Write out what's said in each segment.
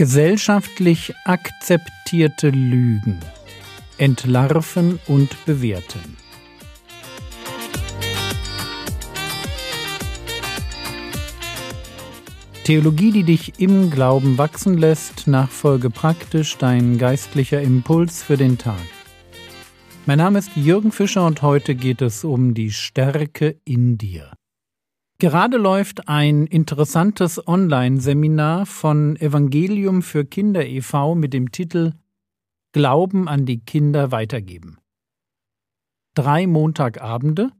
Gesellschaftlich akzeptierte Lügen. Entlarven und bewerten. Theologie, die dich im Glauben wachsen lässt, nachfolge praktisch dein geistlicher Impuls für den Tag. Mein Name ist Jürgen Fischer und heute geht es um die Stärke in dir. Gerade läuft ein interessantes Online-Seminar von Evangelium für Kinder e.V. mit dem Titel Glauben an die Kinder weitergeben. Drei Montagabende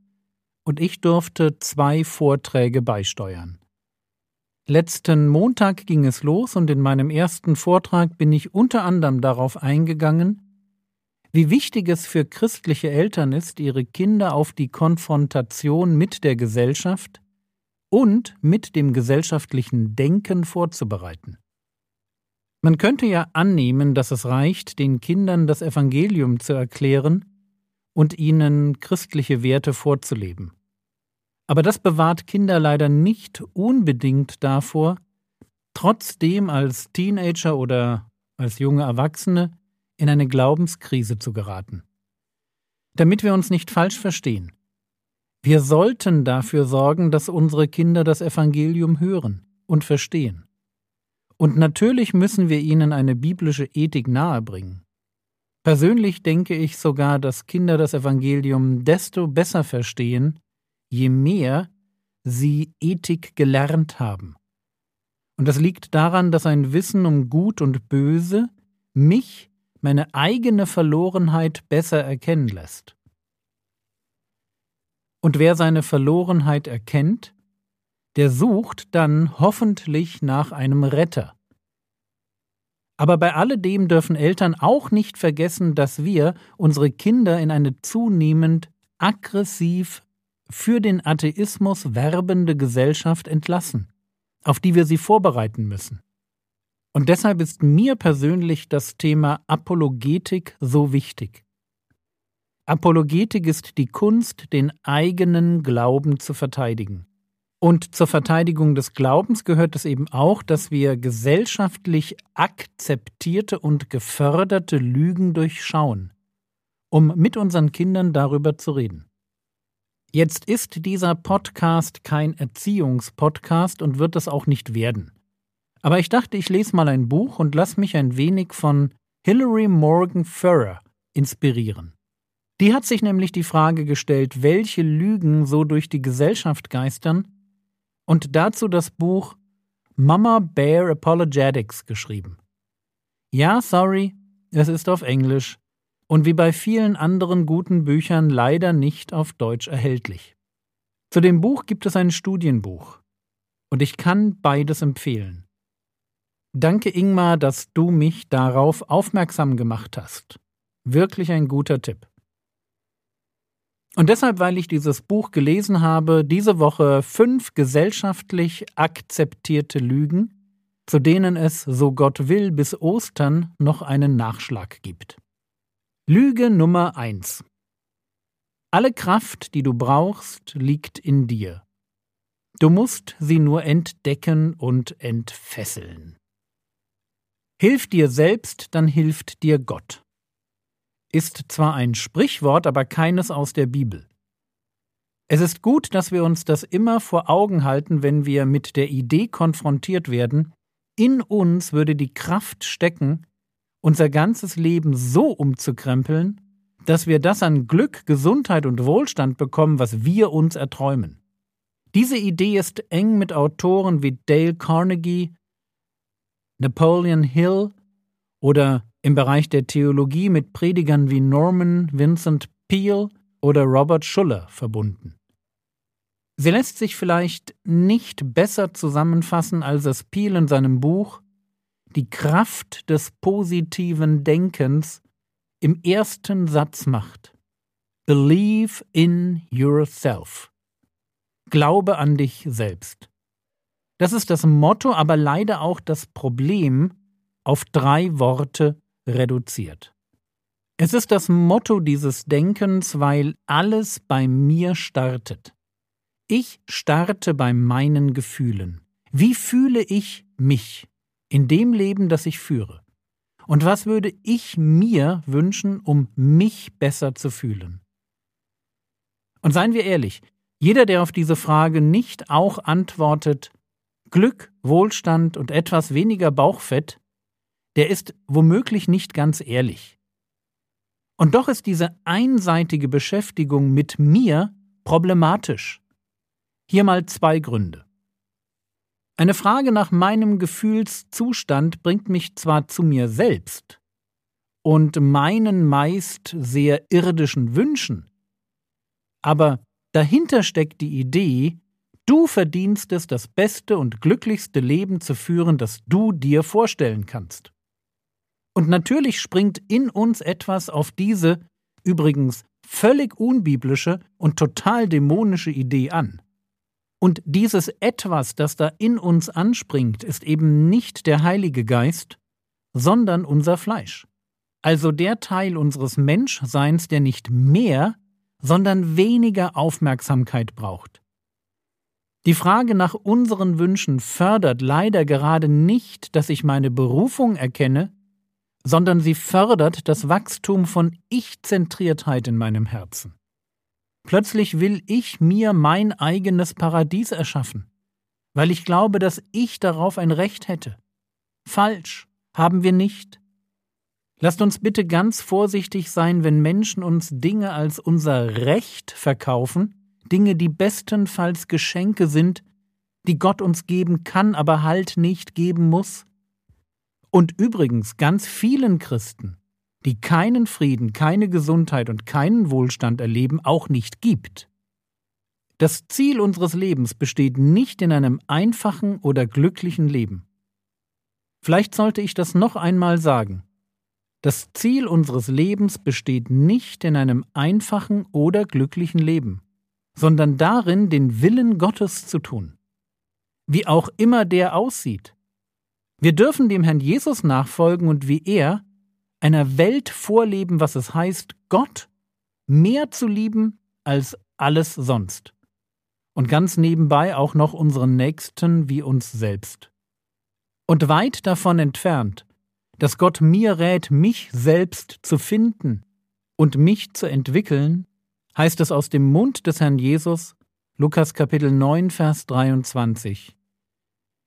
und ich durfte zwei Vorträge beisteuern. Letzten Montag ging es los und in meinem ersten Vortrag bin ich unter anderem darauf eingegangen, wie wichtig es für christliche Eltern ist, ihre Kinder auf die Konfrontation mit der Gesellschaft, und mit dem gesellschaftlichen Denken vorzubereiten. Man könnte ja annehmen, dass es reicht, den Kindern das Evangelium zu erklären und ihnen christliche Werte vorzuleben. Aber das bewahrt Kinder leider nicht unbedingt davor, trotzdem als Teenager oder als junge Erwachsene in eine Glaubenskrise zu geraten. Damit wir uns nicht falsch verstehen. Wir sollten dafür sorgen, dass unsere Kinder das Evangelium hören und verstehen. Und natürlich müssen wir ihnen eine biblische Ethik nahebringen. Persönlich denke ich sogar, dass Kinder das Evangelium desto besser verstehen, je mehr sie Ethik gelernt haben. Und das liegt daran, dass ein Wissen um Gut und Böse mich, meine eigene Verlorenheit besser erkennen lässt. Und wer seine Verlorenheit erkennt, der sucht dann hoffentlich nach einem Retter. Aber bei alledem dürfen Eltern auch nicht vergessen, dass wir unsere Kinder in eine zunehmend aggressiv für den Atheismus werbende Gesellschaft entlassen, auf die wir sie vorbereiten müssen. Und deshalb ist mir persönlich das Thema Apologetik so wichtig. Apologetik ist die Kunst, den eigenen Glauben zu verteidigen. Und zur Verteidigung des Glaubens gehört es eben auch, dass wir gesellschaftlich akzeptierte und geförderte Lügen durchschauen, um mit unseren Kindern darüber zu reden. Jetzt ist dieser Podcast kein Erziehungspodcast und wird es auch nicht werden. Aber ich dachte, ich lese mal ein Buch und lass mich ein wenig von Hilary Morgan Furrer inspirieren. Die hat sich nämlich die Frage gestellt, welche Lügen so durch die Gesellschaft geistern und dazu das Buch Mama Bear Apologetics geschrieben. Ja, sorry, es ist auf Englisch und wie bei vielen anderen guten Büchern leider nicht auf Deutsch erhältlich. Zu dem Buch gibt es ein Studienbuch und ich kann beides empfehlen. Danke Ingmar, dass du mich darauf aufmerksam gemacht hast. Wirklich ein guter Tipp. Und deshalb, weil ich dieses Buch gelesen habe, diese Woche fünf gesellschaftlich akzeptierte Lügen, zu denen es, so Gott will, bis Ostern noch einen Nachschlag gibt. Lüge Nummer eins: Alle Kraft, die du brauchst, liegt in dir. Du musst sie nur entdecken und entfesseln. Hilf dir selbst, dann hilft dir Gott ist zwar ein Sprichwort, aber keines aus der Bibel. Es ist gut, dass wir uns das immer vor Augen halten, wenn wir mit der Idee konfrontiert werden, in uns würde die Kraft stecken, unser ganzes Leben so umzukrempeln, dass wir das an Glück, Gesundheit und Wohlstand bekommen, was wir uns erträumen. Diese Idee ist eng mit Autoren wie Dale Carnegie, Napoleon Hill oder im Bereich der Theologie mit Predigern wie Norman Vincent Peale oder Robert Schuller verbunden. Sie lässt sich vielleicht nicht besser zusammenfassen, als es Peale in seinem Buch Die Kraft des positiven Denkens im ersten Satz macht. Believe in yourself. Glaube an dich selbst. Das ist das Motto, aber leider auch das Problem auf drei Worte reduziert. Es ist das Motto dieses Denkens, weil alles bei mir startet. Ich starte bei meinen Gefühlen. Wie fühle ich mich? in dem Leben, das ich führe? Und was würde ich mir wünschen, um mich besser zu fühlen? Und seien wir ehrlich, jeder, der auf diese Frage nicht auch antwortet, Glück, Wohlstand und etwas weniger Bauchfett, der ist womöglich nicht ganz ehrlich. Und doch ist diese einseitige Beschäftigung mit mir problematisch. Hier mal zwei Gründe. Eine Frage nach meinem Gefühlszustand bringt mich zwar zu mir selbst und meinen meist sehr irdischen Wünschen, aber dahinter steckt die Idee, du verdienst es, das beste und glücklichste Leben zu führen, das du dir vorstellen kannst. Und natürlich springt in uns etwas auf diese, übrigens völlig unbiblische und total dämonische Idee an. Und dieses etwas, das da in uns anspringt, ist eben nicht der Heilige Geist, sondern unser Fleisch. Also der Teil unseres Menschseins, der nicht mehr, sondern weniger Aufmerksamkeit braucht. Die Frage nach unseren Wünschen fördert leider gerade nicht, dass ich meine Berufung erkenne, sondern sie fördert das Wachstum von Ich-Zentriertheit in meinem Herzen. Plötzlich will ich mir mein eigenes Paradies erschaffen, weil ich glaube, dass ich darauf ein Recht hätte. Falsch, haben wir nicht. Lasst uns bitte ganz vorsichtig sein, wenn Menschen uns Dinge als unser Recht verkaufen, Dinge, die bestenfalls Geschenke sind, die Gott uns geben kann, aber halt nicht geben muss. Und übrigens ganz vielen Christen, die keinen Frieden, keine Gesundheit und keinen Wohlstand erleben, auch nicht gibt. Das Ziel unseres Lebens besteht nicht in einem einfachen oder glücklichen Leben. Vielleicht sollte ich das noch einmal sagen. Das Ziel unseres Lebens besteht nicht in einem einfachen oder glücklichen Leben, sondern darin, den Willen Gottes zu tun. Wie auch immer der aussieht, wir dürfen dem Herrn Jesus nachfolgen und wie er einer Welt vorleben, was es heißt, Gott mehr zu lieben als alles sonst. Und ganz nebenbei auch noch unseren Nächsten wie uns selbst. Und weit davon entfernt, dass Gott mir rät, mich selbst zu finden und mich zu entwickeln, heißt es aus dem Mund des Herrn Jesus, Lukas Kapitel 9, Vers 23.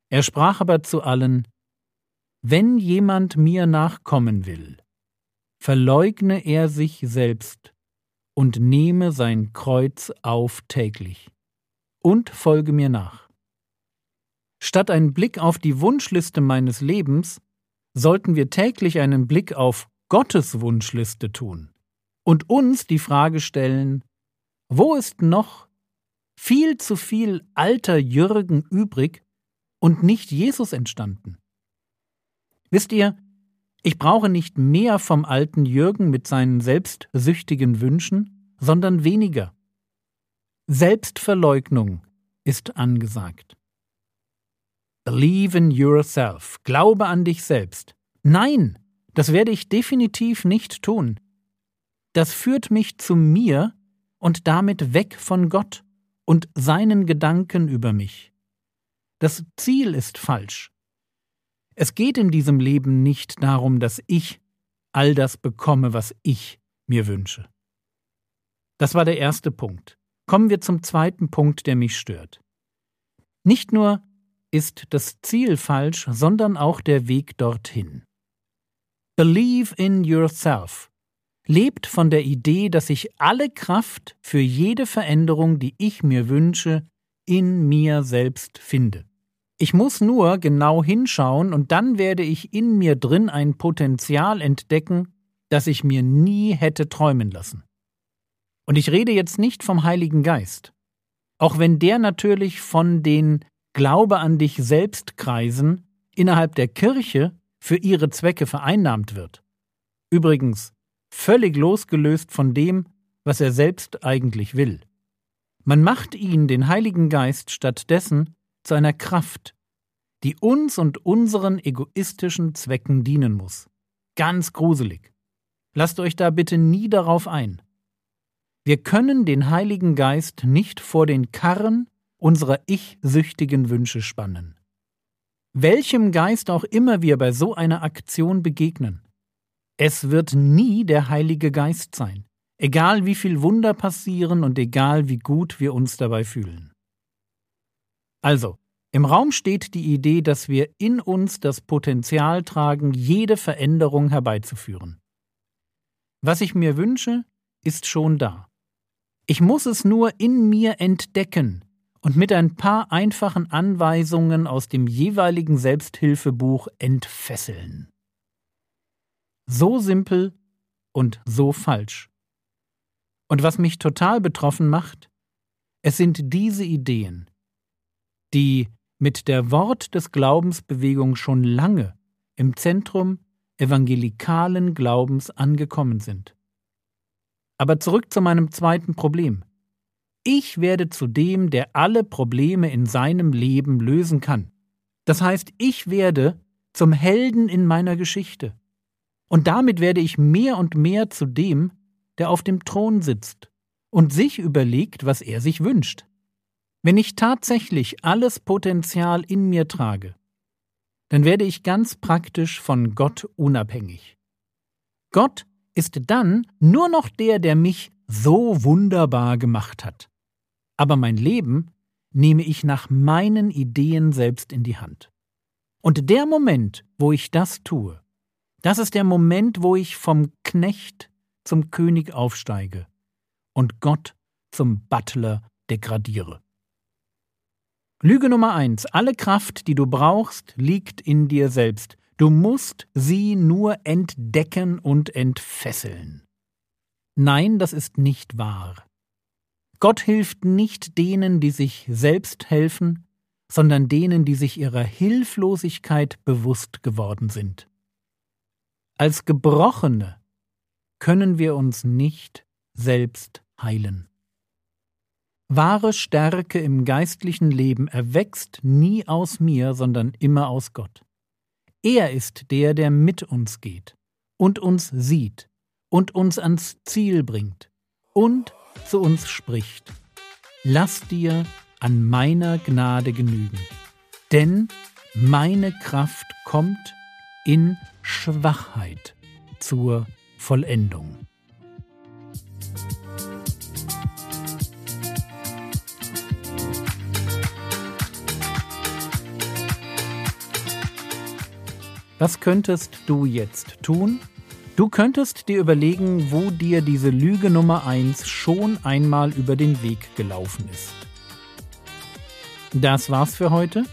Er sprach aber zu allen, wenn jemand mir nachkommen will, verleugne er sich selbst und nehme sein Kreuz auf täglich und folge mir nach. Statt einen Blick auf die Wunschliste meines Lebens sollten wir täglich einen Blick auf Gottes Wunschliste tun und uns die Frage stellen, wo ist noch viel zu viel alter Jürgen übrig und nicht Jesus entstanden? Wisst ihr, ich brauche nicht mehr vom alten Jürgen mit seinen selbstsüchtigen Wünschen, sondern weniger. Selbstverleugnung ist angesagt. Believe in yourself. Glaube an dich selbst. Nein, das werde ich definitiv nicht tun. Das führt mich zu mir und damit weg von Gott und seinen Gedanken über mich. Das Ziel ist falsch. Es geht in diesem Leben nicht darum, dass ich all das bekomme, was ich mir wünsche. Das war der erste Punkt. Kommen wir zum zweiten Punkt, der mich stört. Nicht nur ist das Ziel falsch, sondern auch der Weg dorthin. Believe in yourself lebt von der Idee, dass ich alle Kraft für jede Veränderung, die ich mir wünsche, in mir selbst finde. Ich muss nur genau hinschauen und dann werde ich in mir drin ein Potenzial entdecken, das ich mir nie hätte träumen lassen. Und ich rede jetzt nicht vom Heiligen Geist, auch wenn der natürlich von den Glaube an dich selbst Kreisen innerhalb der Kirche für ihre Zwecke vereinnahmt wird. Übrigens völlig losgelöst von dem, was er selbst eigentlich will. Man macht ihn, den Heiligen Geist, stattdessen zu einer Kraft, die uns und unseren egoistischen Zwecken dienen muss. Ganz gruselig. Lasst euch da bitte nie darauf ein. Wir können den Heiligen Geist nicht vor den Karren unserer ich-süchtigen Wünsche spannen. welchem Geist auch immer wir bei so einer Aktion begegnen. Es wird nie der Heilige Geist sein, egal wie viel Wunder passieren und egal wie gut wir uns dabei fühlen. Also, im Raum steht die Idee, dass wir in uns das Potenzial tragen, jede Veränderung herbeizuführen. Was ich mir wünsche, ist schon da. Ich muss es nur in mir entdecken und mit ein paar einfachen Anweisungen aus dem jeweiligen Selbsthilfebuch entfesseln. So simpel und so falsch. Und was mich total betroffen macht, es sind diese Ideen, die mit der Wort des Glaubensbewegung schon lange im Zentrum evangelikalen Glaubens angekommen sind. Aber zurück zu meinem zweiten Problem. Ich werde zu dem, der alle Probleme in seinem Leben lösen kann. Das heißt, ich werde zum Helden in meiner Geschichte. Und damit werde ich mehr und mehr zu dem, der auf dem Thron sitzt und sich überlegt, was er sich wünscht. Wenn ich tatsächlich alles Potenzial in mir trage, dann werde ich ganz praktisch von Gott unabhängig. Gott ist dann nur noch der, der mich so wunderbar gemacht hat. Aber mein Leben nehme ich nach meinen Ideen selbst in die Hand. Und der Moment, wo ich das tue, das ist der Moment, wo ich vom Knecht zum König aufsteige und Gott zum Butler degradiere. Lüge Nummer eins: Alle Kraft, die du brauchst, liegt in dir selbst. Du musst sie nur entdecken und entfesseln. Nein, das ist nicht wahr. Gott hilft nicht denen, die sich selbst helfen, sondern denen, die sich ihrer Hilflosigkeit bewusst geworden sind. Als Gebrochene können wir uns nicht selbst heilen. Wahre Stärke im geistlichen Leben erwächst nie aus mir, sondern immer aus Gott. Er ist der, der mit uns geht und uns sieht und uns ans Ziel bringt und zu uns spricht. Lass dir an meiner Gnade genügen, denn meine Kraft kommt in Schwachheit zur Vollendung. Was könntest du jetzt tun? Du könntest dir überlegen, wo dir diese Lüge Nummer 1 schon einmal über den Weg gelaufen ist. Das war's für heute.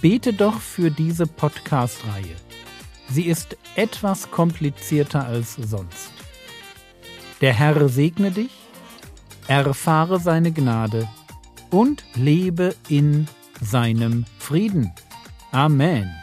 Bete doch für diese Podcast-Reihe. Sie ist etwas komplizierter als sonst. Der Herr segne dich, erfahre seine Gnade und lebe in seinem Frieden. Amen.